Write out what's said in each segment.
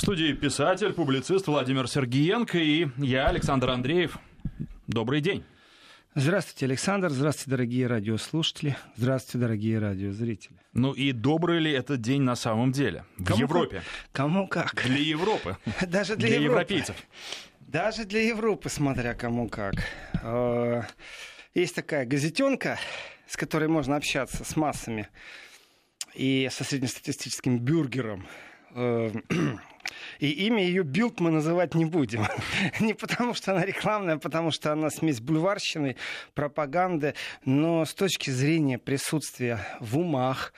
В студии писатель, публицист Владимир Сергиенко и я, Александр Андреев. Добрый день. Здравствуйте, Александр. Здравствуйте, дорогие радиослушатели. Здравствуйте, дорогие радиозрители. Ну и добрый ли этот день на самом деле? В кому Европе. Как? Кому как? Для Европы. Даже для, для Европы. европейцев. Даже для Европы, смотря кому как. Э, есть такая газетенка, с которой можно общаться с массами и со среднестатистическим бюргером. Э, и имя ее Bild мы называть не будем. не потому, что она рекламная, а потому что она смесь бульварщины, пропаганды. Но с точки зрения присутствия в умах,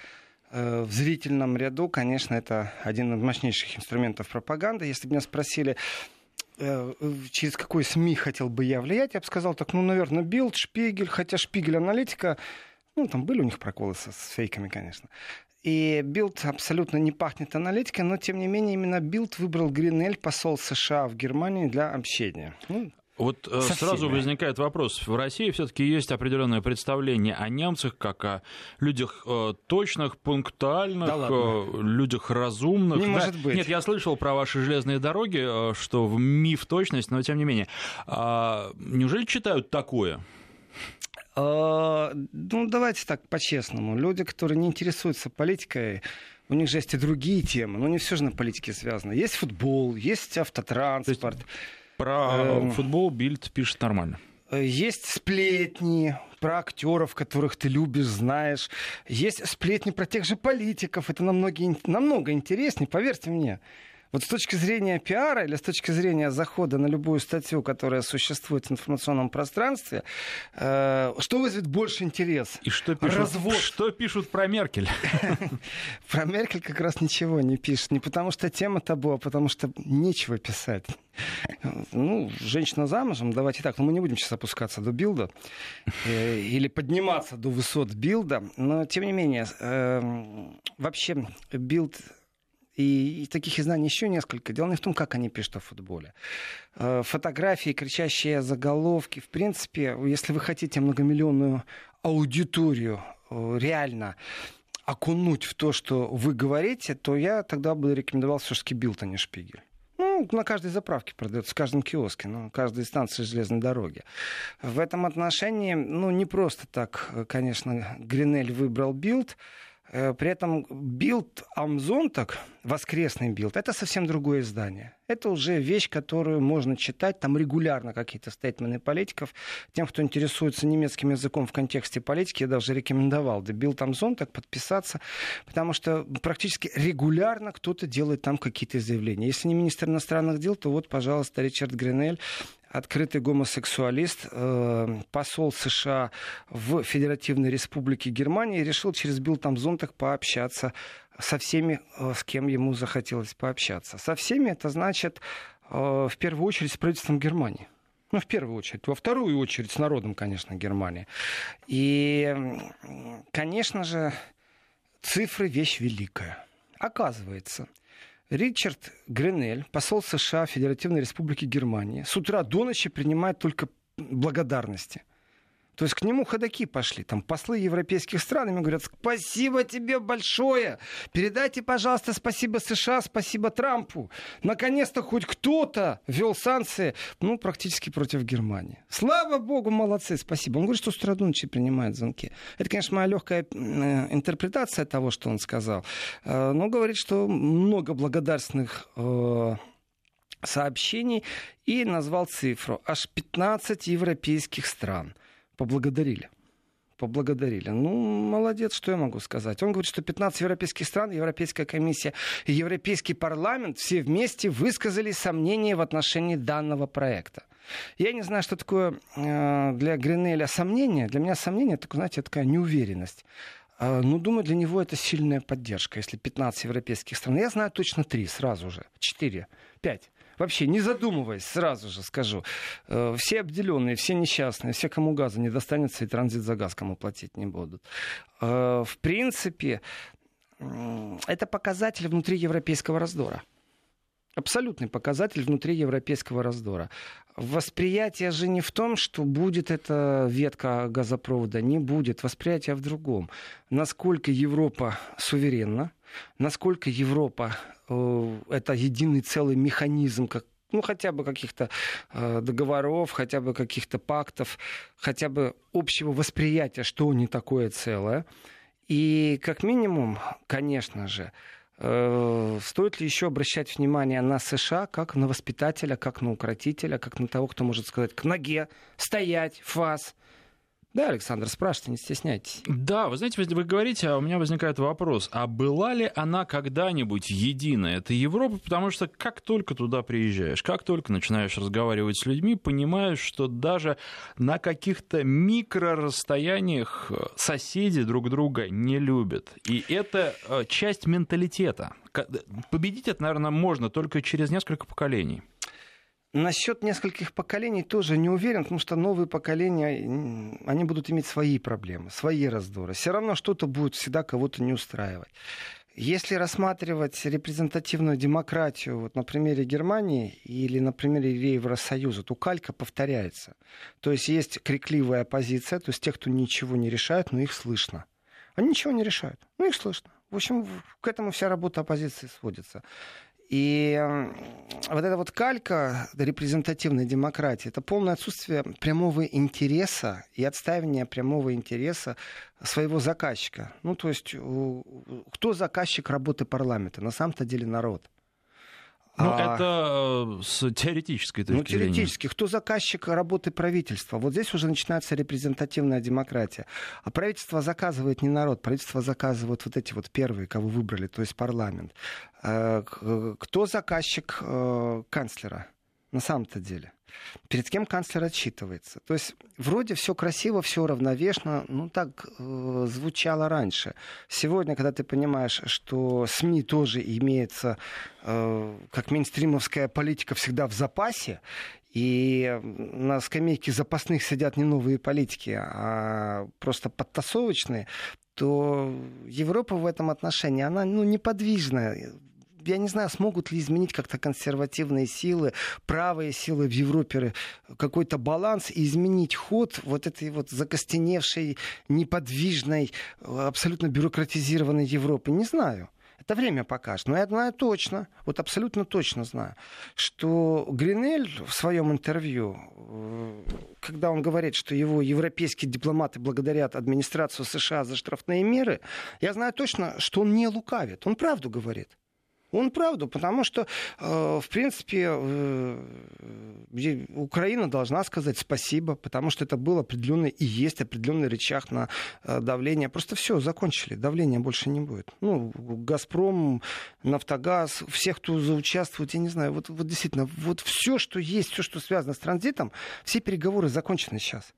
э, в зрительном ряду, конечно, это один из мощнейших инструментов пропаганды. Если бы меня спросили, э, через какой СМИ хотел бы я влиять, я бы сказал так, ну, наверное, Bild, Spiegel, хотя Spiegel аналитика, ну, там были у них проколы с, фейками, конечно. И Bild абсолютно не пахнет аналитикой, но тем не менее именно Bild выбрал Гренель, посол США в Германии, для общения. Ну, вот э, сразу возникает вопрос. В России все-таки есть определенное представление о немцах как о людях э, точных, пунктуальных, да э, людях разумных. Не да? может быть. Нет, я слышал про ваши железные дороги, э, что в миф точность, но тем не менее. А, неужели читают такое? А, ну, давайте так, по-честному. Люди, которые не интересуются политикой, у них же есть и другие темы, но не все же на политике связано. Есть футбол, есть автотранспорт. Есть про эм... футбол Бильд пишет нормально. Есть сплетни про актеров, которых ты любишь, знаешь. Есть сплетни про тех же политиков. Это намного, намного интереснее, поверьте мне. Вот с точки зрения пиара или с точки зрения захода на любую статью, которая существует в информационном пространстве, э, что вызовет больше интерес? И что пишут, Развод. что пишут про Меркель? Про Меркель как раз ничего не пишут. Не потому что тема табу, а потому что нечего писать. Ну, женщина замужем, давайте так, но мы не будем сейчас опускаться до билда э, или подниматься до высот билда, но тем не менее, э, вообще Bild и, и таких изданий еще несколько. Дело не в том, как они пишут о футболе. Э, фотографии, кричащие заголовки. В принципе, если вы хотите многомиллионную аудиторию э, реально окунуть в то, что вы говорите, то я тогда бы рекомендовал все-таки Bild, а не Spiegel. Ну, на каждой заправке продается, в каждом киоске, на каждой станции железной дороги. В этом отношении, ну, не просто так, конечно, Гренель выбрал билд. Э, при этом Bild am Sonntag, воскресный Bild, это совсем другое издание. Это уже вещь, которую можно читать, там регулярно какие-то statement ы политиков. Тем, кто интересуется немецким языком в контексте политики, я даже рекомендовал до Bild am Sonntag подписаться, потому что практически регулярно кто-то делает там какие-то заявления. Если не министр иностранных дел, то вот, пожалуйста, Ричард Гренель открытый гомосексуалист, э, посол США в Федеративной Республике Германии, решил через Билтамзонтах пообщаться со всеми, э, с кем ему захотелось пообщаться. Со всеми это значит, э, в первую очередь, с правительством Германии. Ну, в первую очередь. Во вторую очередь с народом, конечно, Германии. И, конечно же, цифры — вещь великая. Оказывается, Ричард Гренель, посол США Федеративной Республики Германии, с утра до ночи принимает только благодарности – то есть к нему ходаки пошли. Там послы европейских стран ему говорят, спасибо тебе большое. Передайте, пожалуйста, спасибо США, спасибо Трампу. Наконец-то хоть кто-то ввел санкции, ну, практически против Германии. Слава богу, молодцы, спасибо. Он говорит, что с утра до ночи принимает звонки. Это, конечно, моя легкая э, интерпретация того, что он сказал. Э, но говорит, что много благодарственных э, сообщений и назвал цифру. Аж 15 европейских стран поблагодарили поблагодарили. Ну, молодец, что я могу сказать. Он говорит, что 15 европейских стран, Европейская комиссия и Европейский парламент все вместе высказали сомнения в отношении данного проекта. Я не знаю, что такое э, для Гринеля сомнение. Для меня сомнение, это, знаете, такая неуверенность. Э, ну, думаю, для него это сильная поддержка, если 15 европейских стран. Я знаю точно три сразу же, четыре, пять вообще не задумываясь, сразу же скажу, э, все обделенные, все несчастные, все, кому газа не достанется и транзит за газ кому платить не будут. Э, в принципе, это показатель внутри европейского раздора. Абсолютный показатель внутри европейского раздора. Восприятие же не в том, что будет эта ветка газопровода, не будет. Восприятие в другом. Насколько Европа суверенна, насколько Европа это единый целый механизм, как ну, хотя бы каких-то э, договоров, хотя бы каких-то пактов, хотя бы общего восприятия, что не такое целое. И как минимум, конечно же, э, стоит ли еще обращать внимание на США как на воспитателя, как на укротителя, как на того, кто может сказать к ноге, стоять, фас, да, Александр, спрашивайте, не стесняйтесь. Да, вы знаете, вы говорите, а у меня возникает вопрос, а была ли она когда-нибудь единая, это Европа, потому что как только туда приезжаешь, как только начинаешь разговаривать с людьми, понимаешь, что даже на каких-то микрорасстояниях э, соседи друг друга не любят. И это э, часть менталитета. Победить это, наверное, можно только через несколько поколений. Насчет нескольких поколений тоже не уверен, потому что новые поколения, они будут иметь свои проблемы, свои раздоры. Все равно что-то будет всегда кого-то не устраивать. Если рассматривать репрезентативную демократию вот на примере Германии или на примере Евросоюза, то калька повторяется. То есть есть крикливая оппозиция, то есть те, кто ничего не решают, но их слышно. Они ничего не решают, но их слышно. В общем, к этому вся работа оппозиции сводится. И вот эта вот калька репрезентативной демократии, это полное отсутствие прямого интереса и отставление прямого интереса своего заказчика. Ну, то есть, кто заказчик работы парламента? На самом-то деле народ. Ну, а... это э, с теоретической точки ну, теоретически. Кто заказчик работы правительства? Вот здесь уже начинается репрезентативная демократия. А правительство заказывает не народ, правительство заказывает вот эти вот первые, кого выбрали, то есть парламент. Э, кто заказчик э, канцлера на самом-то деле? перед кем канцлер отчитывается. То есть вроде все красиво, все равновешно, ну так э, звучало раньше. Сегодня, когда ты понимаешь, что СМИ тоже имеется, э, как мейнстримовская политика всегда в запасе, и на скамейке запасных сидят не новые политики, а просто подтасовочные, то Европа в этом отношении, она ну, неподвижная я не знаю, смогут ли изменить как-то консервативные силы, правые силы в Европе какой-то баланс и изменить ход вот этой вот закостеневшей, неподвижной, абсолютно бюрократизированной Европы. Не знаю. Это время покажет. Но я знаю точно, вот абсолютно точно знаю, что Гринель в своем интервью, э, когда он говорит, что его европейские дипломаты благодарят администрацию США за штрафные меры, я знаю точно, что он не лукавит. Он правду говорит. Он правду, потому что, э, в принципе, э, Украина должна сказать спасибо, потому что это был определенный и есть определенный рычаг на э, давление. Просто все, закончили, давления больше не будет. Ну, Газпром, Нафтогаз, всех, кто заучаствует, я не знаю, вот, вот действительно, вот все, что есть, все, что связано с транзитом, все переговоры закончены сейчас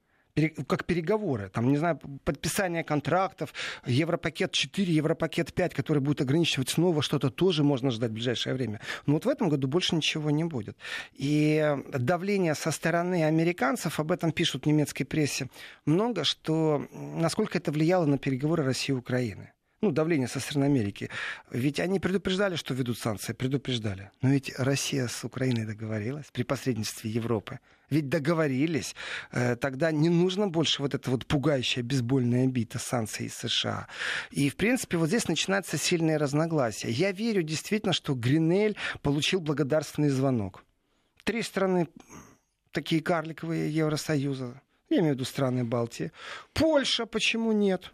как переговоры, там, не знаю, подписание контрактов, Европакет 4, Европакет 5, который будет ограничивать снова что-то, тоже можно ждать в ближайшее время. Но вот в этом году больше ничего не будет. И давление со стороны американцев, об этом пишут в немецкой прессе много, что насколько это влияло на переговоры России и Украины ну, давление со стороны Америки. Ведь они предупреждали, что ведут санкции, предупреждали. Но ведь Россия с Украиной договорилась при посредничестве Европы. Ведь договорились. Э, тогда не нужно больше вот это вот пугающая бейсбольная бита санкций из США. И, в принципе, вот здесь начинаются сильные разногласия. Я верю действительно, что Гринель получил благодарственный звонок. Три страны такие карликовые Евросоюза. Я имею в виду страны Балтии. Польша, почему нет?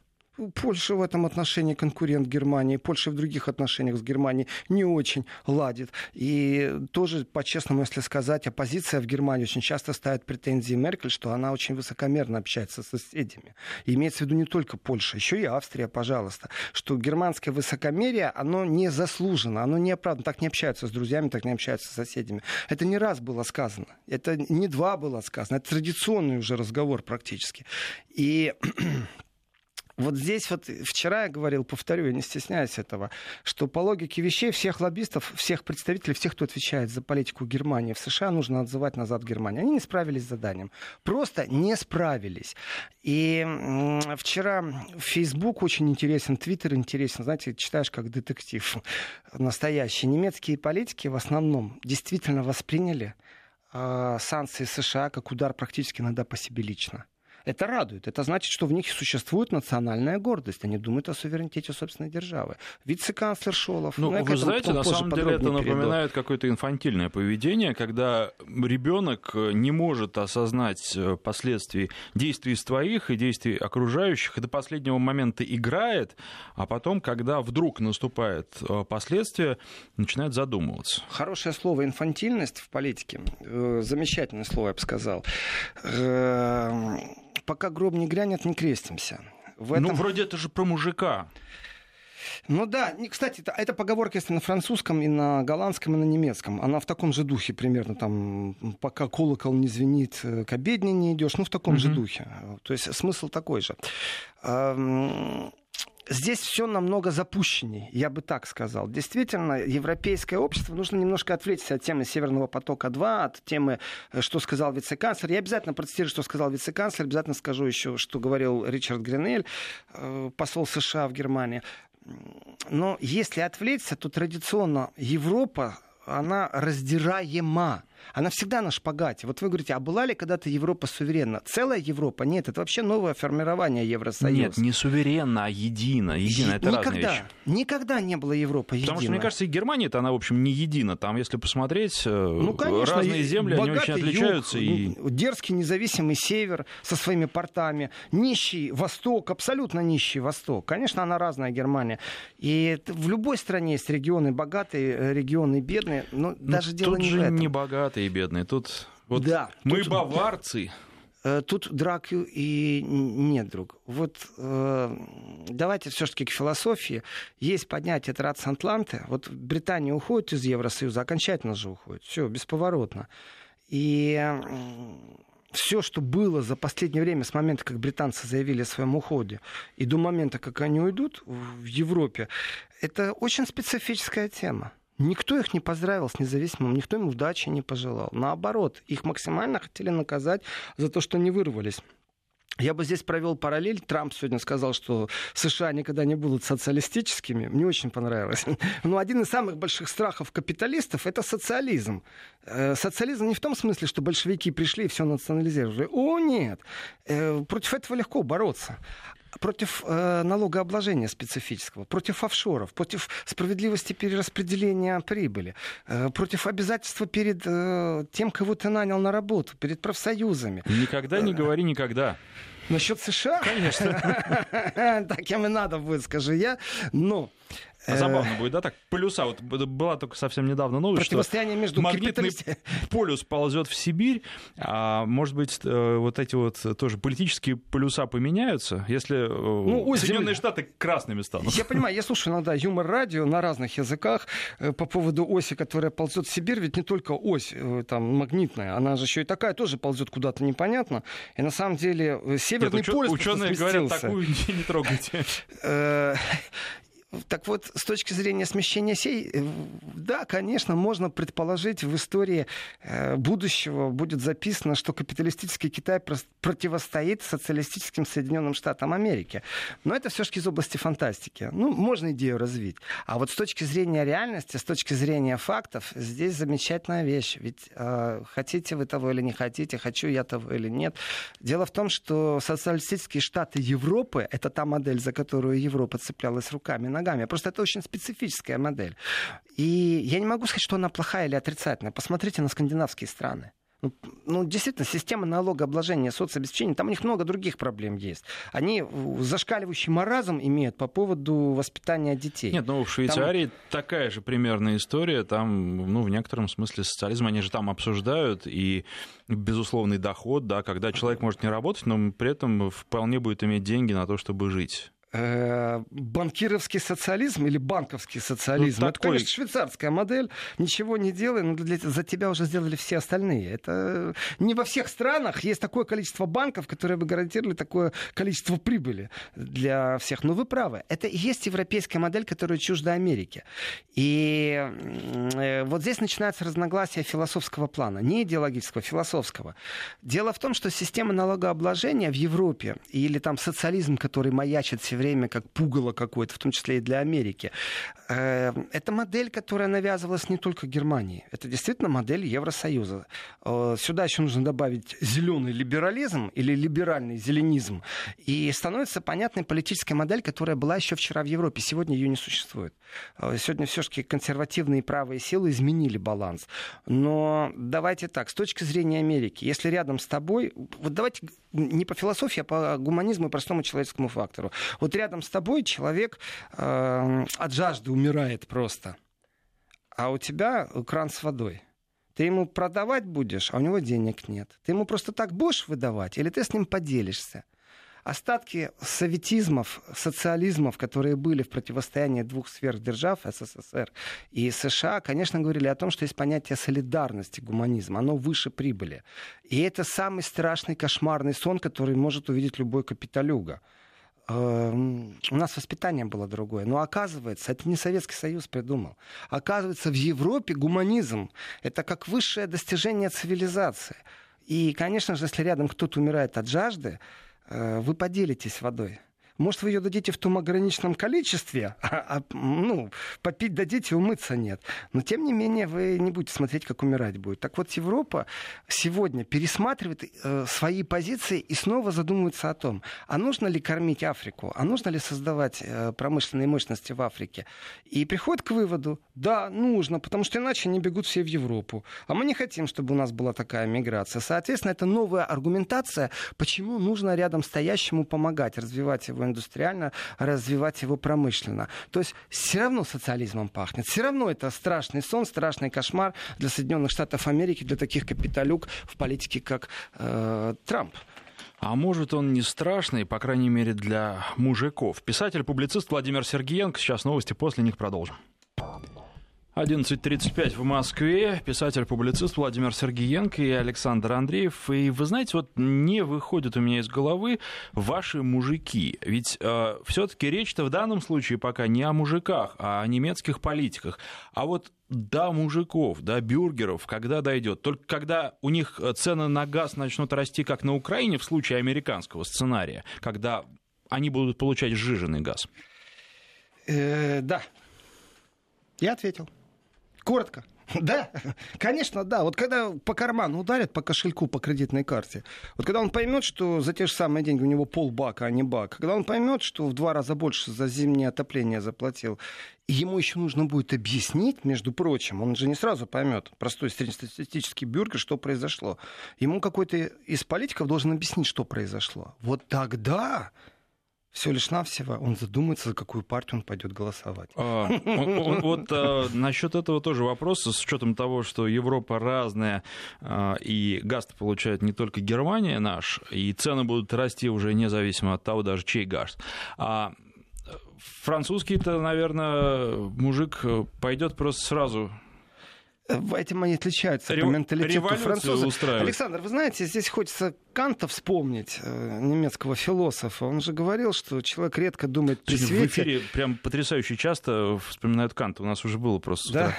Польша в этом отношении конкурент Германии. Польша в других отношениях с Германией не очень ладит. И тоже, по-честному, если сказать, оппозиция в Германии очень часто ставит претензии Меркель, что она очень высокомерно общается с соседями. И имеется в виду не только Польша, еще и Австрия, пожалуйста. Что германское высокомерие, оно не заслужено, оно не оправдано. Так не общаются с друзьями, так не общаются с соседями. Это не раз было сказано. Это не два было сказано. Это традиционный уже разговор практически. И вот здесь вот вчера я говорил, повторю, я не стесняюсь этого, что по логике вещей всех лоббистов, всех представителей, всех, кто отвечает за политику Германии в США, нужно отзывать назад в Германию. Они не справились с заданием. Просто не справились. И вчера Facebook очень интересен, Твиттер интересен. Знаете, читаешь как детектив настоящий. Немецкие политики в основном действительно восприняли э, санкции США как удар практически иногда по себе лично. Это радует. Это значит, что в них существует национальная гордость. Они думают о суверенитете собственной державы. Вице-канцлер Шолов. Ну, ну вы знаете, на самом деле это напоминает какое-то инфантильное поведение, когда ребенок не может осознать э, последствий действий своих и действий окружающих, и до последнего момента играет, а потом, когда вдруг наступает э, последствия, начинает задумываться. Хорошее слово инфантильность в политике. Э, замечательное слово, я бы сказал пока гроб не грянет, не крестимся. В ну, этом... Ну, вроде это же про мужика. Ну да, кстати, это, это поговорка, если на французском, и на голландском, и на немецком. Она в таком же духе примерно, там, пока колокол не звенит, э, к обедне не идешь, ну в таком mm-hmm. же духе. То есть смысл такой же. Здесь все намного запущеннее, я бы так сказал. Действительно, европейское общество нужно немножко отвлечься от темы Северного потока-2, от темы, э, что сказал вице-канцлер. Я обязательно процитирую, что сказал вице-канцлер, обязательно скажу еще, что говорил Ричард Гринель, э, посол США в Германии. Но если отвлечься, то традиционно Европа, она раздираема она всегда на шпагате. Вот вы говорите, а была ли когда-то Европа суверенна? Целая Европа? Нет, это вообще новое формирование Евросоюза. Нет, не суверенна, а едина. Едина, это никогда, разные вещи. Никогда не было Европы единой. Потому что, мне кажется, и Германия-то, она, в общем, не едина. Там, если посмотреть, э, ну, конечно, разные земли, они очень отличаются. Юг, и... Дерзкий независимый север со своими портами, нищий восток, абсолютно нищий восток. Конечно, она разная, Германия. И в любой стране есть регионы богатые, э, регионы бедные, но, но ну, даже дело не в этом. не богатые богатые и бедные. Тут вот да, мы тут, баварцы. Э, тут драк и нет, друг. Вот э, давайте все-таки к философии. Есть поднятие трансатланты. Вот Британия уходит из Евросоюза, окончательно же уходит. Все, бесповоротно. И все, что было за последнее время, с момента, как британцы заявили о своем уходе, и до момента, как они уйдут в Европе, это очень специфическая тема. Никто их не поздравил с независимым, никто им удачи не пожелал. Наоборот, их максимально хотели наказать за то, что не вырвались. Я бы здесь провел параллель. Трамп сегодня сказал, что США никогда не будут социалистическими. Мне очень понравилось. Но один из самых больших страхов капиталистов это социализм. Э, социализм не в том смысле, что большевики пришли и все национализировали. О, нет. Э, против этого легко бороться против э, налогообложения специфического, против офшоров, против справедливости перераспределения прибыли, э, против обязательства перед э, тем, кого ты нанял на работу, перед профсоюзами. Никогда не говори никогда. Насчет США? Конечно. Так им и надо будет, скажи я. Но а забавно будет, да, так полюса. Вот была только совсем недавно новость, что между магнитный полюс ползет в Сибирь, а может быть э, вот эти вот тоже политические полюса поменяются, если э, ну, Соединенные Штаты красными станут. Я понимаю, я слушаю иногда юмор-радио на разных языках э, по поводу оси, которая ползет в Сибирь, ведь не только ось там магнитная, она же еще и такая тоже ползет куда-то непонятно. И на самом деле северный Нет, полюс Ученые говорят, такую не трогайте. Так вот, с точки зрения смещения сей, э, да, конечно, можно предположить, в истории э, будущего будет записано, что капиталистический Китай противостоит социалистическим Соединенным Штатам Америки. Но это все-таки из области фантастики. Ну, можно идею развить. А вот с точки зрения реальности, с точки зрения фактов, здесь замечательная вещь. Ведь э, хотите вы того или не хотите, хочу я того или нет. Дело в том, что социалистические Штаты Европы — это та модель, за которую Европа цеплялась руками на ногами. Просто это очень специфическая модель. И я не могу сказать, что она плохая или отрицательная. Посмотрите на скандинавские страны. Ну, ну, действительно, система налогообложения, соцобеспечения, там у них много других проблем есть. Они зашкаливающий маразм имеют по поводу воспитания детей. Нет, ну в Швейцарии там... такая же примерная история. Там, ну, в некотором смысле социализм, они же там обсуждают, и безусловный доход, да, когда человек может не работать, но при этом вполне будет иметь деньги на то, чтобы жить. Э, банкировский социализм или банковский социализм. Ну, это, конечно, швейцарская модель. Ничего не делай, но для, за тебя уже сделали все остальные. Это не во всех странах есть такое количество банков, которые бы гарантировали такое количество прибыли для всех. Но вы правы. Это и есть европейская модель, которая чужда Америке. И э, вот здесь начинается разногласие философского плана. Не идеологического, философского. Дело в том, что система налогообложения в Европе или там социализм, который маячит себе время как пугало какое-то, в том числе и для Америки. Э, это модель, которая навязывалась не только Германии. Это действительно модель Евросоюза. Э, сюда еще нужно добавить зеленый либерализм или либеральный зеленизм. И становится понятной политическая модель, которая была еще вчера в Европе. Сегодня ее не существует. Э, сегодня все-таки консервативные правые силы изменили баланс. Но давайте так, с точки зрения Америки, если рядом с тобой, вот давайте не по философии, а по гуманизму и простому человеческому фактору. Вот рядом с тобой человек э, от жажды умирает просто. А у тебя кран с водой. Ты ему продавать будешь, а у него денег нет. Ты ему просто так будешь выдавать, или ты с ним поделишься? остатки советизмов, социализмов, которые были в противостоянии двух сверхдержав, СССР и США, конечно, говорили о том, что есть понятие солидарности, гуманизма. Оно выше прибыли. И это самый страшный кошмарный сон, который может увидеть любой капиталюга. Эм, у нас воспитание было другое. Но оказывается, это не Советский Союз придумал. Оказывается, в Европе гуманизм — это как высшее достижение цивилизации. И, конечно же, если рядом кто-то умирает от жажды, э, вы поделитесь водой. Может, вы ее дадите в том ограниченном количестве, а, а ну, попить дадите, умыться нет. Но, тем не менее, вы не будете смотреть, как умирать будет. Так вот, Европа сегодня пересматривает э, свои позиции и снова задумывается о том, а нужно ли кормить Африку, а нужно ли создавать э, промышленные мощности в Африке. И приходит к выводу, да, нужно, потому что иначе они бегут все в Европу. А мы не хотим, чтобы у нас была такая миграция. Соответственно, это новая аргументация, почему нужно рядом стоящему помогать развивать его индустриально, развивать его промышленно. То есть все равно социализмом пахнет. Все равно это страшный сон, страшный кошмар для Соединенных Штатов Америки, для таких капиталюк в политике, как э, Трамп. А может, он не страшный, по крайней мере, для мужиков. Писатель-публицист Владимир Сергеенко. Сейчас новости, после них продолжим. 11.35 в Москве. Писатель-публицист Владимир Сергеенко и Александр Андреев. И вы знаете, вот не выходит у меня из головы ваши мужики. Ведь э, все-таки речь-то в данном случае пока не о мужиках, а о немецких политиках. А вот до мужиков, до бюргеров, когда дойдет? Только когда у них цены на газ начнут расти, как на Украине, в случае американского сценария, когда они будут получать сжиженный газ. Э, да. Я ответил. Коротко. Да, конечно, да. Вот когда по карману ударят, по кошельку, по кредитной карте, вот когда он поймет, что за те же самые деньги у него полбака, а не бак, когда он поймет, что в два раза больше за зимнее отопление заплатил, ему еще нужно будет объяснить, между прочим, он же не сразу поймет, простой среднестатистический бюргер, что произошло. Ему какой-то из политиков должен объяснить, что произошло. Вот тогда все лишь навсего он задумается, за какую партию он пойдет голосовать. А, вот а, насчет этого тоже вопрос, с учетом того, что Европа разная, а, и газ получает не только Германия наш, и цены будут расти уже независимо от того, даже чей газ. А французский-то, наверное, мужик пойдет просто сразу Этим они отличаются Рев... по менталитету французов. Александр, вы знаете, здесь хочется Канта вспомнить, э, немецкого философа. Он же говорил, что человек редко думает при свете. В эфире прям потрясающе часто вспоминают Канта. У нас уже было просто. Да?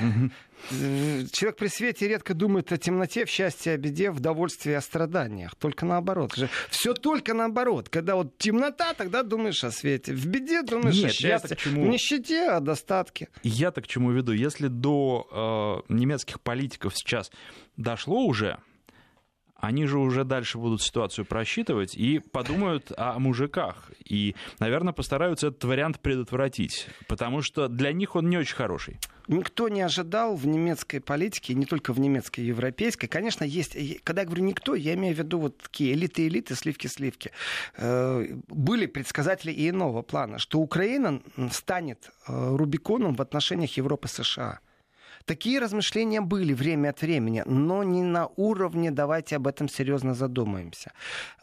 Человек при свете редко думает о темноте, в счастье, о беде, в довольстве, о страданиях. Только наоборот. Все только наоборот. Когда вот темнота, тогда думаешь о свете. В беде думаешь Нет, о счастье. Чему... В нищете, о достатке. Я-то к чему веду. Если до э, немецких политиков сейчас дошло уже, они же уже дальше будут ситуацию просчитывать и подумают о мужиках. И, наверное, постараются этот вариант предотвратить, потому что для них он не очень хороший. Никто не ожидал в немецкой политике, не только в немецкой, европейской. Конечно, есть, когда я говорю никто, я имею в виду вот такие элиты-элиты, сливки-сливки. Э, были предсказатели и иного плана, что Украина станет э, Рубиконом в отношениях Европы-США. Такие размышления были время от времени, но не на уровне «давайте об этом серьезно задумаемся».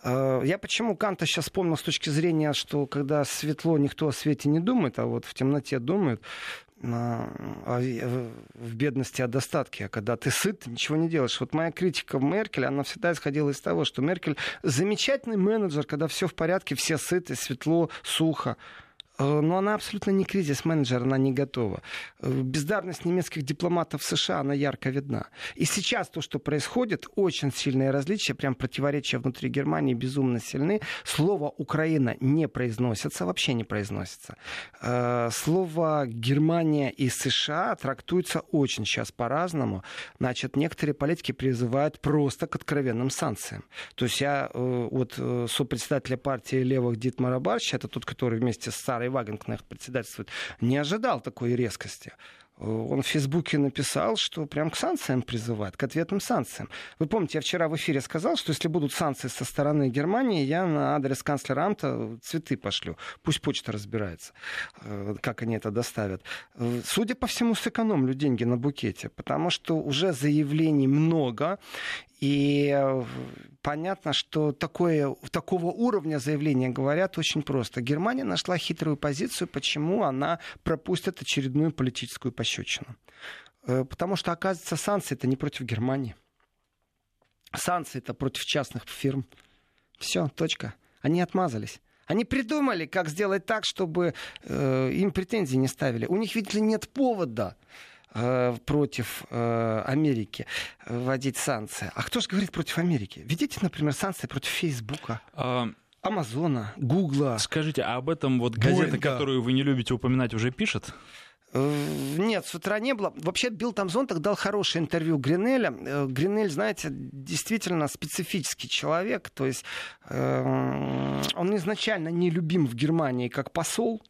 Э, я почему Канта сейчас вспомнил с точки зрения, что когда светло, никто о свете не думает, а вот в темноте думают, в бедности о достатке, а когда ты сыт, ничего не делаешь. Вот моя критика Меркель, она всегда исходила из того, что Меркель замечательный менеджер, когда все в порядке, все сыты, светло, сухо. Э, но она абсолютно не кризис-менеджер, она не готова. Э, бездарность немецких дипломатов в США, она ярко видна. И сейчас то, что происходит, очень сильные различия, прям противоречия внутри Германии безумно сильны. Слово «Украина» не произносится, вообще не произносится. Э, слово «Германия» и США трактуются очень сейчас по-разному. Значит, некоторые политики призывают просто к откровенным санкциям. То есть я вот сопредседателя партии левых Дитмара Барча, это тот, который вместе с Сарой Гарри Вагенкнехт председательствует, не ожидал такой резкости. Он в Фейсбуке написал, что прям к санкциям призывает, к ответным санкциям. Вы помните, я вчера в эфире сказал, что если будут санкции со стороны Германии, я на адрес канцлера Амта цветы пошлю. Пусть почта разбирается, э, как они это доставят. Э, судя по всему, сэкономлю деньги на букете, потому что уже заявлений много, и э, понятно, что такое, такого уровня заявления говорят очень просто. Германия нашла хитрую позицию, почему она пропустит очередную политическую пощечину. Э, потому что, оказывается, санкции это не против Германии. Санкции это против частных фирм. Все, точка. Они отмазались. Они придумали, как сделать так, чтобы э, им претензий не ставили. У них, ли, нет повода. Э, против э, Америки вводить санкции. А кто же говорит против Америки? Введите, например, санкции против Фейсбука. А... Амазона, Гугла. Скажите, а об этом вот газета, Боинга. которую вы не любите упоминать, уже пишет? Э, нет, с утра не было. Вообще, Билл Тамзон так дал хорошее интервью Гринеля. Гринель, знаете, действительно специфический человек. То есть э, он изначально не любим в Германии как посол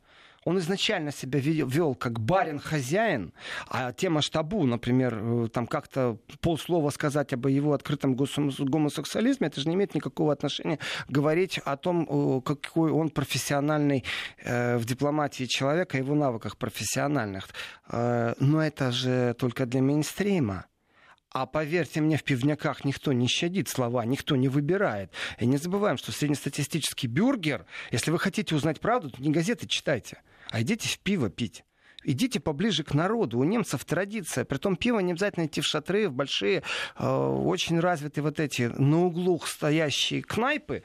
он изначально себя вел как барин-хозяин, а тема штабу, например, э, там как-то полслова сказать об его открытом гомосексуализме, это же не имеет никакого отношения говорить о том, э, какой он профессиональный э, в дипломатии человек, о его навыках профессиональных. Но это же только для мейнстрима. А поверьте мне, в пивняках никто не щадит слова, никто не выбирает. И не забываем, что среднестатистический бюргер, если вы хотите узнать правду, то не газеты читайте а идите в пиво пить. Идите поближе к народу. У немцев традиция. Притом пиво не обязательно идти в шатры, в большие, э, очень развитые вот эти на углах стоящие кнайпы.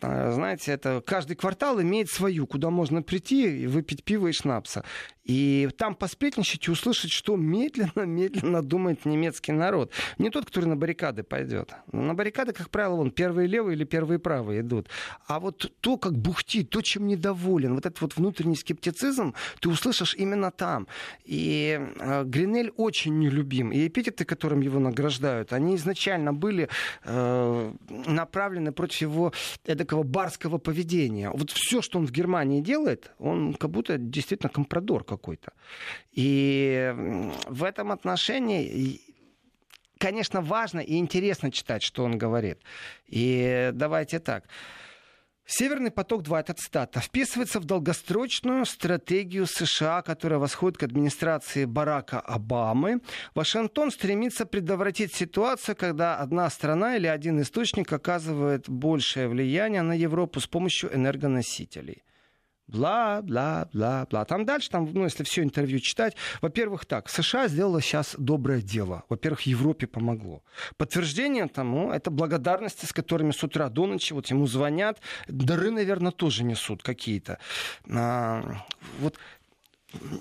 Э, знаете, это каждый квартал имеет свою, куда можно прийти и выпить пиво и шнапса. И там посплетничать и услышать, что медленно-медленно думает немецкий народ. Не тот, который на баррикады пойдет. На баррикады, как правило, вон первые левые или первые правые идут. А вот то, как бухтит, то, чем недоволен, вот этот вот внутренний скептицизм, ты услышишь именно там. И э, Гринель очень нелюбим. И эпитеты, которым его награждают, они изначально были э, направлены против его эдакого барского поведения. Вот все, что он в Германии делает, он как будто действительно компрадор какой-то. И в этом отношении конечно, важно и интересно читать, что он говорит. И давайте так. Северный поток-2, это цитата, вписывается в долгосрочную стратегию США, которая восходит к администрации Барака Обамы. Вашингтон стремится предотвратить ситуацию, когда одна страна или один источник оказывает большее влияние на Европу с помощью энергоносителей. Бла, бла, бла, бла. Там дальше, там, ну, если все интервью читать, во-первых, так, США сделала сейчас доброе дело. Во-первых, Европе помогло. Подтверждение тому, это благодарности, с которыми с утра до ночи вот ему звонят. Дары, наверное, тоже несут какие-то. А, вот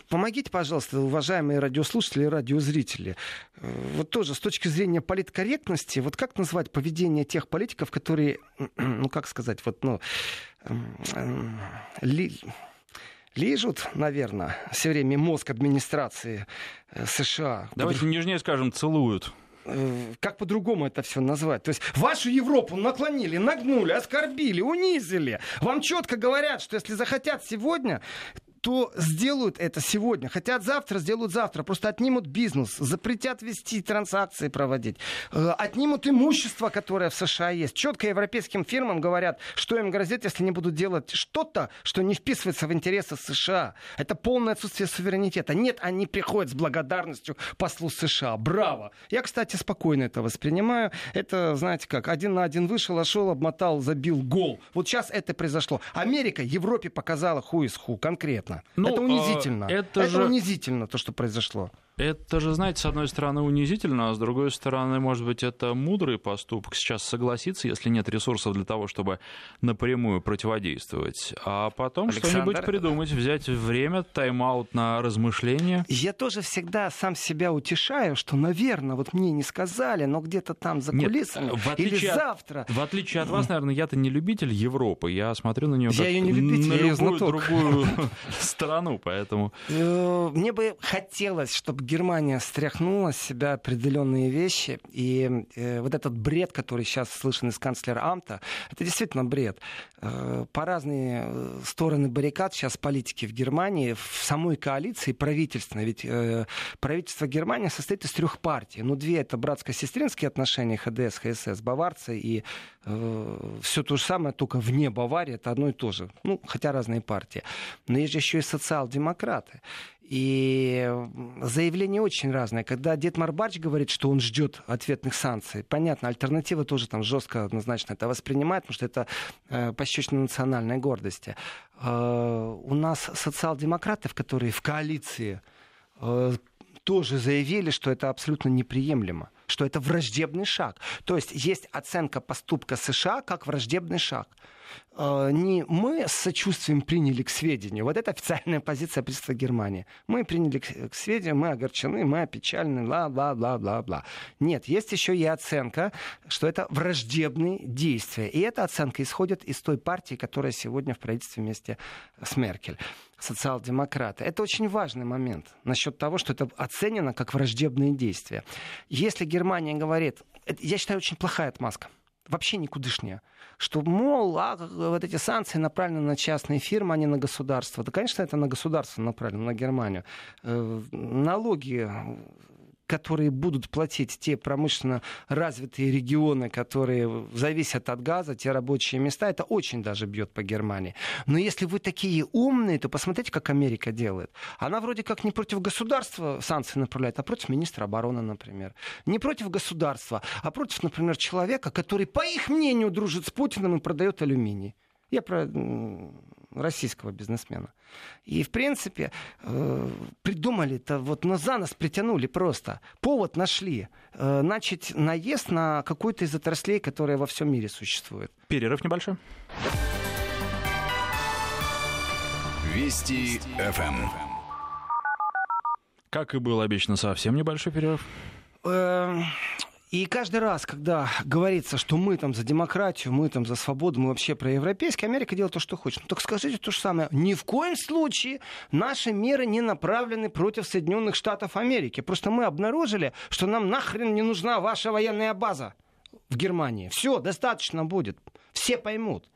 Помогите, пожалуйста, уважаемые радиослушатели и радиозрители. Э, вот тоже с точки зрения политкорректности, вот как назвать поведение тех политиков, которые, ну как сказать, вот, ну, эм, эм, ли, лижут, наверное, все время мозг администрации э, США. Давайте нежнее скажем, целуют э, как по-другому это все назвать? То есть вашу Европу наклонили, нагнули, оскорбили, унизили. Вам четко говорят, что если захотят сегодня, то сделают это сегодня. Хотят завтра, сделают завтра. Просто отнимут бизнес, запретят вести транзакции проводить, э, отнимут имущество, которое в США есть. Четко европейским фирмам говорят, что им грозит, если не будут делать что-то, что не вписывается в интересы США. Это полное отсутствие суверенитета. Нет, они приходят с благодарностью послу США. Браво! Я, кстати, спокойно это воспринимаю. Это, знаете как, один на один вышел, ошел, обмотал, забил гол. Вот сейчас это произошло. Америка Европе показала ху из ху конкретно. Ну, это унизительно. Это, это же... унизительно, то, что произошло. Это же, знаете, с одной стороны унизительно, а с другой стороны, может быть, это мудрый поступок сейчас согласиться, если нет ресурсов для того, чтобы напрямую противодействовать, а потом Александр... что-нибудь придумать, взять время, тайм-аут на размышления. Я тоже всегда сам себя утешаю, что, наверное, вот мне не сказали, но где-то там за кулисами нет, в отличие или завтра. От, в отличие от вас, наверное, я-то не любитель Европы, я смотрю на нее я как ее не любитель, на я любую другую страну, поэтому... Э, мне бы хотелось, чтобы Германия стряхнула с себя определенные вещи, и э, вот этот бред, который сейчас слышен из канцлера Амта, это действительно бред. Э, по разные э, стороны баррикад сейчас политики в Германии, в самой коалиции правительственной, ведь э, правительство Германии состоит из трех партий. Ну, две это братско-сестринские отношения ХДС, ХСС, баварцы, и э, все то же самое, только вне Баварии, это одно и то же. Ну, хотя разные партии. Но есть же еще и социал-демократы. И заявления очень разные. Когда Дед Марбач говорит, что он ждет ответных санкций, понятно, альтернатива тоже там жестко однозначно это воспринимает, потому что это э, пощечина национальной гордости. Э, у нас социал-демократов, которые в коалиции, э, тоже заявили, что это абсолютно неприемлемо что это враждебный шаг. То есть есть оценка поступка США как враждебный шаг. Э, не мы с сочувствием приняли к сведению. Вот это официальная позиция правительства Германии. Мы приняли к сведению, мы огорчены, мы опечалены, бла-бла-бла-бла-бла. Нет, есть еще и оценка, что это враждебные действия. И эта оценка исходит из той партии, которая сегодня в правительстве вместе с Меркель социал-демократы. Это очень важный момент насчет того, что это оценено как враждебные действия. Если Германия говорит, я считаю, очень плохая отмазка вообще никудышняя. Что, мол, а, вот эти санкции направлены на частные фирмы, а не на государство. Да, конечно, это на государство направлено, на Германию. Э, налоги которые будут платить те промышленно развитые регионы, которые зависят от газа, те рабочие места, это очень даже бьет по Германии. Но если вы такие умные, то посмотрите, как Америка делает. Она вроде как не против государства санкции направляет, а против министра обороны, например. Не против государства, а против, например, человека, который, по их мнению, дружит с Путиным и продает алюминий. Я про российского бизнесмена. И, в принципе, э, придумали это, вот на за нас притянули просто. Повод нашли. Э, начать наезд на какую-то из отраслей, которая во всем мире существует. Перерыв небольшой. Вести ФМ. Как и было обещано, совсем небольшой перерыв. И каждый раз, когда говорится, что мы там за демократию, мы там за свободу, мы вообще про европейский, Америка делает то, что хочет. Ну так скажите то же самое. Ни в коем случае наши меры не направлены против Соединенных Штатов Америки. Просто мы обнаружили, что нам нахрен не нужна ваша военная база в Германии. Все, достаточно будет. Все поймут.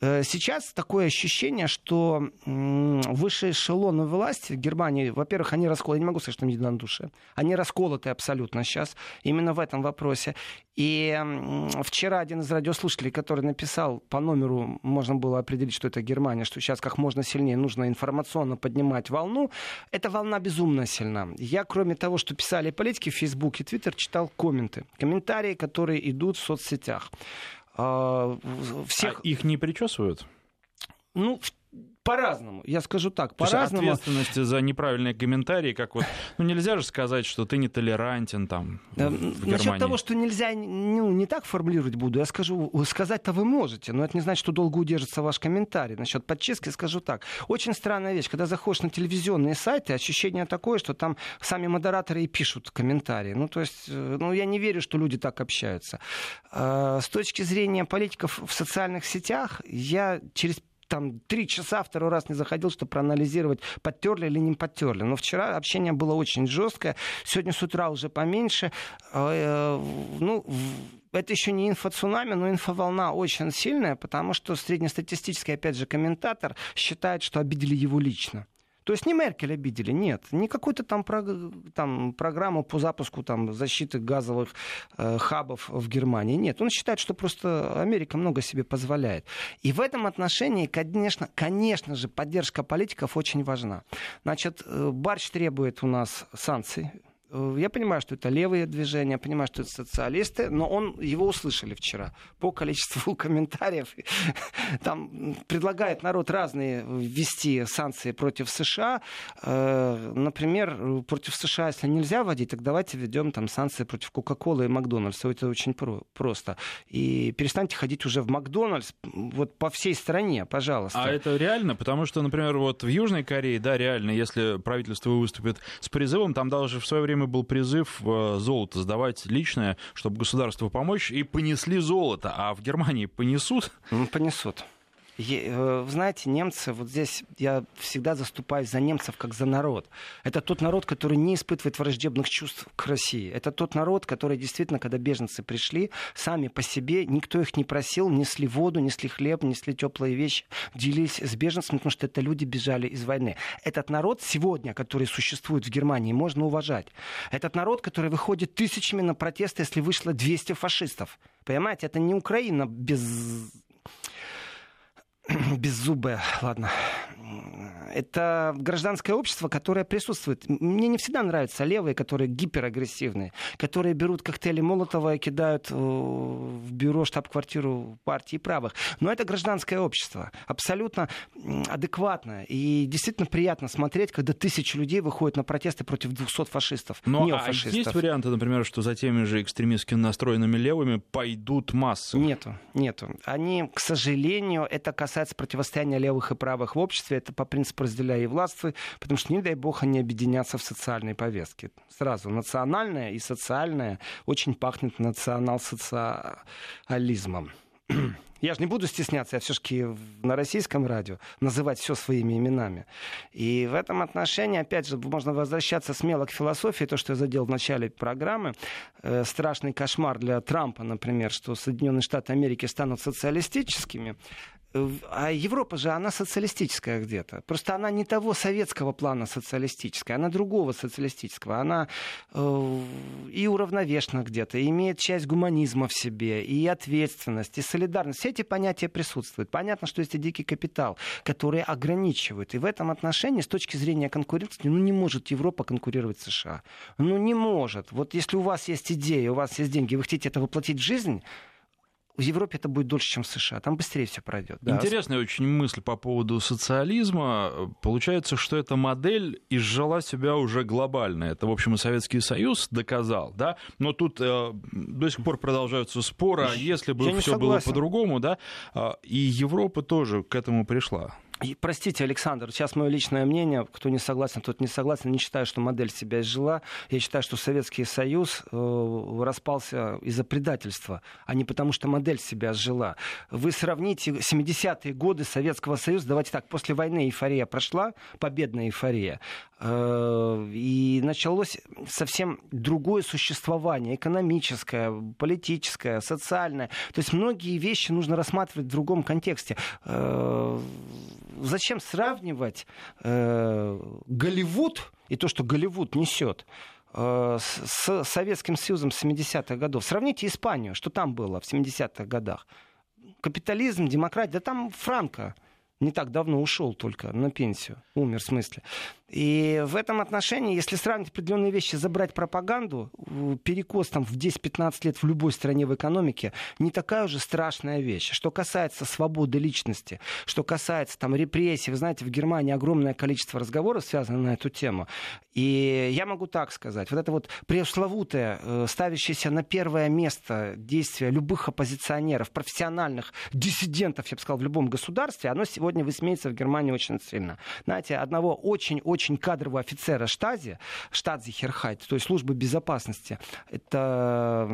Э, сейчас такое ощущение, что высшие эшелоны власти в Германии, во-первых, они расколоты, я не могу сказать, что единодушие, они расколоты абсолютно сейчас, именно в этом вопросе. И вчера один из радиослушателей, который написал по номеру, можно было определить, что это Германия, что сейчас как можно сильнее нужно информационно поднимать волну, эта волна безумно сильна. Я, кроме того, что писали политики в Facebook и Twitter, читал комменты, комментарии, которые идут в соцсетях. А, всех... А их не причесывают? Ну, по-разному. Я скажу так, по-разному. Ответственность за неправильные комментарии, как вот, ну нельзя же сказать, что ты нетолерантен там. Да, в Насчет того, что нельзя, ну не так формулировать буду, я скажу, сказать-то вы можете, но это не значит, что долго удержится ваш комментарий. Насчет подчистки скажу так. Очень странная вещь, когда заходишь на телевизионные сайты, ощущение такое, что там сами модераторы и пишут комментарии. Ну то есть, э, ну я не верю, что люди так общаются. А, с точки зрения политиков в социальных сетях, я через там три часа второй раз не заходил, чтобы проанализировать, подтерли или не подтерли. Но вчера общение было очень жесткое, сегодня с утра уже поменьше. Э, ну, это еще не инфоцунами, но инфоволна очень сильная, потому что среднестатистический, опять же, комментатор считает, что обидели его лично. То есть не Меркель обидели, нет. Не какую-то там, там программу по запуску там, защиты газовых э, хабов в Германии. Нет. Он считает, что просто Америка много себе позволяет. И в этом отношении, конечно, конечно же, поддержка политиков очень важна. Значит, э, Барч требует у нас санкций я понимаю, что это левые движения, я понимаю, что это социалисты, но он, его услышали вчера по количеству комментариев. Там предлагает народ разные ввести санкции против США. Э, например, против США, если нельзя вводить, так давайте введем там санкции против Кока-Колы и Макдональдса. Это очень просто. И перестаньте ходить уже в Макдональдс вот по всей стране, пожалуйста. А это реально? Потому что, например, вот в Южной Корее, да, реально, если правительство выступит с призывом, там даже в свое время время был призыв э, золото сдавать личное, чтобы государству помочь, и понесли золото. А в Германии понесут? Ну, понесут. Э, вы знаете, немцы, вот здесь я всегда заступаюсь за немцев как за народ. Это тот народ, который не испытывает враждебных чувств к России. Это тот народ, который действительно, когда беженцы пришли, сами по себе, никто их не просил, несли воду, несли хлеб, несли теплые вещи, делились с беженцами, потому что это люди бежали из войны. Этот народ сегодня, который существует в Германии, можно уважать. Этот народ, который выходит тысячами на протесты, если вышло 200 фашистов. Понимаете, это не Украина без беззубая, ладно. Это гражданское общество, которое присутствует. Мне не всегда нравятся левые, которые гиперагрессивные, которые берут коктейли Молотова и кидают э, в бюро штаб-квартиру партии правых. Но это гражданское общество, абсолютно адекватное. И действительно приятно смотреть, когда тысячи людей выходят на протесты против 200 фашистов. Но а есть варианты, например, что за теми же экстремистски настроенными левыми пойдут массы? Нету, нету. Они, к сожалению, это касается противостояния левых и правых в обществе, это по принципу разделяя и властвуй, потому что, не дай бог, они объединятся в социальной повестке. Сразу национальное и социальное очень пахнет национал-социализмом. Я же не буду стесняться, я все-таки на российском радио называть все своими именами. И в этом отношении, опять же, можно возвращаться смело к философии, то, что я задел в начале программы. Э, страшный кошмар для Трампа, например, что Соединенные Штаты Америки станут социалистическими. А Европа же, она социалистическая где-то. Просто она не того советского плана социалистическая, она другого социалистического. Она э, и уравновешена где-то, и имеет часть гуманизма в себе, и ответственность, и солидарность. Все эти понятия присутствуют. Понятно, что есть и дикий капитал, который ограничивает. И в этом отношении, с точки зрения конкуренции, ну не может Европа конкурировать с США. Ну не может. Вот если у вас есть идея, у вас есть деньги, вы хотите это воплотить в жизнь, в Европе это будет дольше, чем в США. Там быстрее все пройдет. Да? Интересная очень мысль по поводу социализма. Получается, что эта модель изжила себя уже глобально. Это, в общем, и Советский Союз доказал, да? Но тут э, до сих пор продолжаются споры, а если бы все было по-другому, да? А, и Европа тоже к этому пришла. И, простите, Александр, сейчас мое личное мнение, кто не согласен, тот не согласен. Не считаю, что модель себя изжила. Я считаю, что Советский Союз э, распался из-за предательства, а не потому, что модель себя сжила. Вы сравните 70-е годы Советского Союза, давайте так, после войны эйфория прошла, победная эйфория, и началось совсем другое существование, экономическое, политическое, социальное. То есть многие вещи нужно рассматривать в другом контексте э, зачем сравнивать э, Голливуд и то, что Голливуд несет, э, с Советским Союзом 70-х годов. Сравните Испанию, что там было в 70-х годах. Капитализм, демократия, да там Франко не так давно ушел только на пенсию, умер в смысле. И в этом отношении, если сравнить определенные вещи, забрать пропаганду, перекос там в 10-15 лет в любой стране в экономике, не такая уже страшная вещь. Что касается свободы личности, что касается там репрессий, вы знаете, в Германии огромное количество разговоров связано на эту тему. И я могу так сказать, вот это вот пресловутое, э, ставящееся на первое место действия любых оппозиционеров, профессиональных диссидентов, я бы сказал, в любом государстве, оно сегодня высмеется в Германии очень сильно. Знаете, одного очень-очень очень кадрового офицера штази, штадзи Херхайт, то есть службы безопасности. Это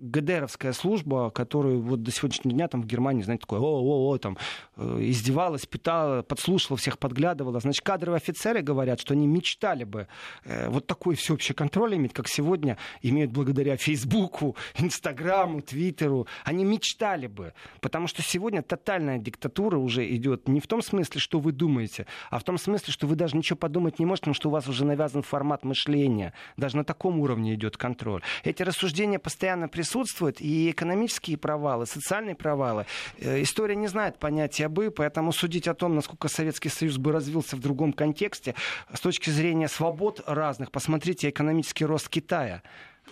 ГДРовская служба, которую вот до сегодняшнего дня там в Германии, знаете, такое о-о-о, там э, издевалась, питала, подслушала, всех подглядывала. Значит, кадровые офицеры говорят, что они мечтали бы э, вот такой всеобщий контроль иметь, как сегодня имеют благодаря Фейсбуку, Инстаграму, Твиттеру. Они мечтали бы, потому что сегодня тотальная диктатура уже идет не в том смысле, что вы думаете, а в том смысле, что вы даже ничего подумать не можете, потому что у вас уже навязан формат мышления. Даже на таком уровне идет контроль. Эти рассуждения постоянно присутствуют, и экономические провалы, социальные провалы. Э, история не знает понятия «бы», поэтому судить о том, насколько Советский Союз бы развился в другом контексте, с точки зрения свобод разных, посмотрите экономический рост Китая.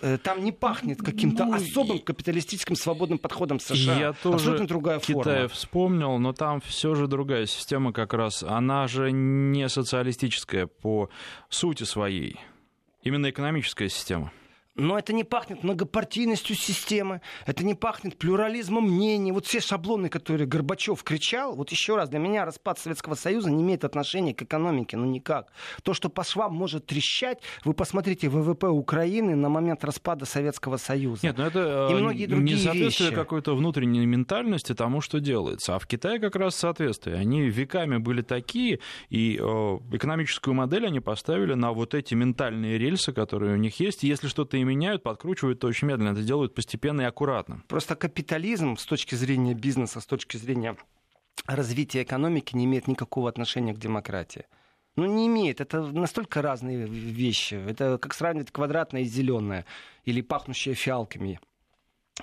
Э, там не пахнет каким-то ну, особым капиталистическим свободным подходом США. Я тоже Абсолютно другая форма. Китай вспомнил, но там все же другая система как раз. Она же не социалистическая по сути своей. Именно экономическая система. Но это не пахнет многопартийностью системы, это не пахнет плюрализмом мнений. Вот все шаблоны, которые Горбачев кричал, вот еще раз, для меня распад Советского Союза не имеет отношения к экономике, ну никак. То, что по швам может трещать, вы посмотрите ВВП Украины на момент распада Советского Союза. Нет, ну это И многие другие не соответствие какой-то внутренней ментальности тому, что делается. А в Китае как раз соответствие. Они веками были такие, и э, экономическую модель они поставили на вот эти ментальные рельсы, которые у них есть. И если что-то им меняют, подкручивают, то очень медленно. Это делают постепенно и аккуратно. Просто капитализм с точки зрения бизнеса, с точки зрения развития экономики не имеет никакого отношения к демократии. Ну, не имеет. Это настолько разные вещи. Это как сравнивать квадратное и зеленое. Или пахнущее фиалками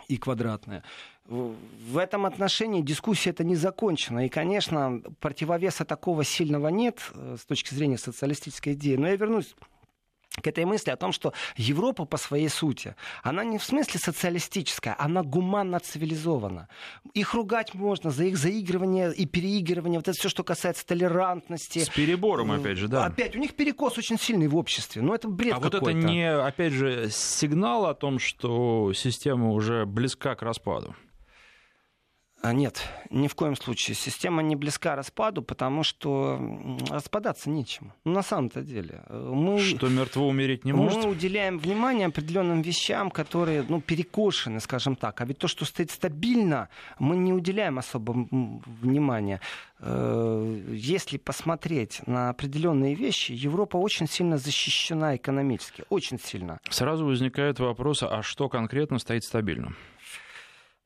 и квадратное. В этом отношении дискуссия это не закончена. И, конечно, противовеса такого сильного нет э, с точки зрения социалистической идеи. Но я вернусь к этой мысли о том, что Европа по своей сути, она не в смысле социалистическая, она гуманно цивилизована. Их ругать можно за их заигрывание и переигрывание, вот это все, что касается толерантности. С перебором, опять же, да. Опять, у них перекос очень сильный в обществе, но это бред А вот это не, опять же, сигнал о том, что система уже близка к распаду? А, нет, ни в коем случае. Система не близка распаду, потому что распадаться нечем. Ну, на самом-то деле. Мы, что мертво умереть не может? Мы уделяем внимание определенным вещам, которые ну, перекошены, скажем так. А ведь то, что стоит стабильно, мы не уделяем особо внимания. Э, если посмотреть на определенные вещи, Европа очень сильно защищена экономически. Очень сильно. Сразу возникает вопрос, а что конкретно стоит стабильным?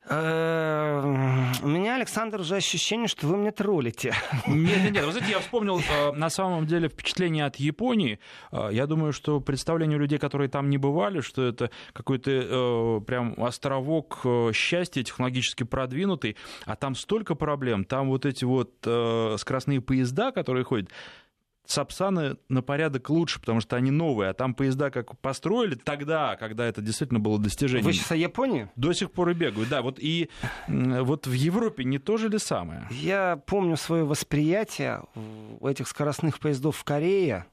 Эм, у меня, Александр, уже ощущение, что вы мне троллите. Нет, нет, нет. Вы знаете, я вспомнил э, на самом деле впечатление от Японии. Э, я думаю, что представление людей, которые там не бывали, что это какой-то э, прям островок счастья, технологически продвинутый, а там столько проблем. Там вот эти вот скоростные поезда, которые ходят, Сапсаны на порядок лучше, потому что они новые, а там поезда как построили тогда, когда это действительно было достижение. Вы сейчас о Японии? До сих пор и бегают, да. Вот и вот в Европе не то же ли самое? Я помню свое восприятие этих скоростных поездов в Корее,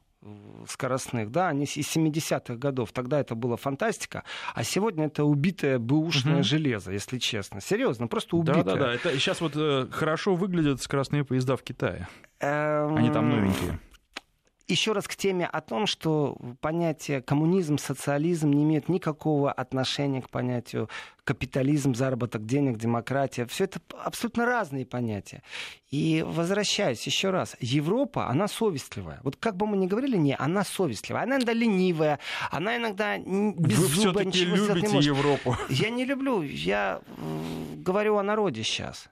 скоростных, да, они из 70-х годов. Тогда это была фантастика, а сегодня это убитое бэушное угу. железо, если честно. Серьезно, просто убитое. Да-да-да, это сейчас вот э, хорошо выглядят скоростные поезда в Китае. Эм... Они там новенькие еще раз к теме о том, что понятие коммунизм, социализм не имеет никакого отношения к понятию капитализм, заработок денег, демократия. Все это абсолютно разные понятия. И возвращаюсь еще раз. Европа, она совестливая. Вот как бы мы ни говорили, не, она совестливая. Она иногда ленивая, она иногда без Вы зуба ничего любите не может. Европу. Я не люблю. Я говорю о народе сейчас.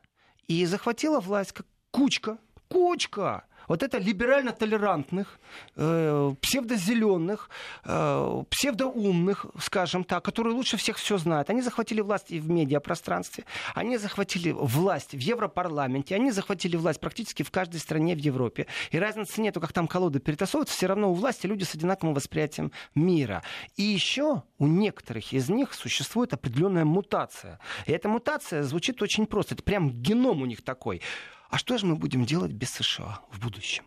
И захватила власть как кучка. Кучка вот это либерально-толерантных, э, псевдозеленых, э, псевдоумных, скажем так, которые лучше всех все знают. Они захватили власть и в медиапространстве, они захватили власть в Европарламенте, они захватили власть практически в каждой стране в Европе. И разницы нету, как там колоды перетасовываются, все равно у власти люди с одинаковым восприятием мира. И еще у некоторых из них существует определенная мутация. И эта мутация звучит очень просто. Это прям геном у них такой а что же мы будем делать без США в будущем?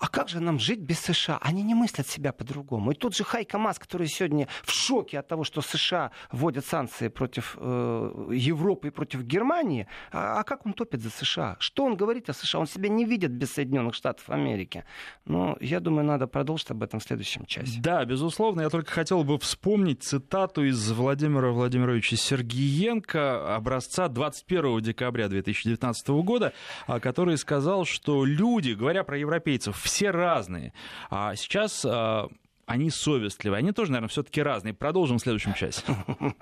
А как же нам жить без США? Они не мыслят себя по-другому. И тот же Хайка Мас, который сегодня в шоке от того, что США вводят санкции против э, Европы и против Германии, а, а как он топит за США? Что он говорит о США? Он себя не видит без Соединенных Штатов Америки. Но я думаю, надо продолжить об этом в следующем часе. Да, безусловно. Я только хотел бы вспомнить цитату из Владимира Владимировича Сергиенко, образца 21 декабря 2019 года, который сказал, что люди, говоря про европейцев, все разные. А сейчас а, они совестливые. Они тоже, наверное, все-таки разные. Продолжим в следующем часе.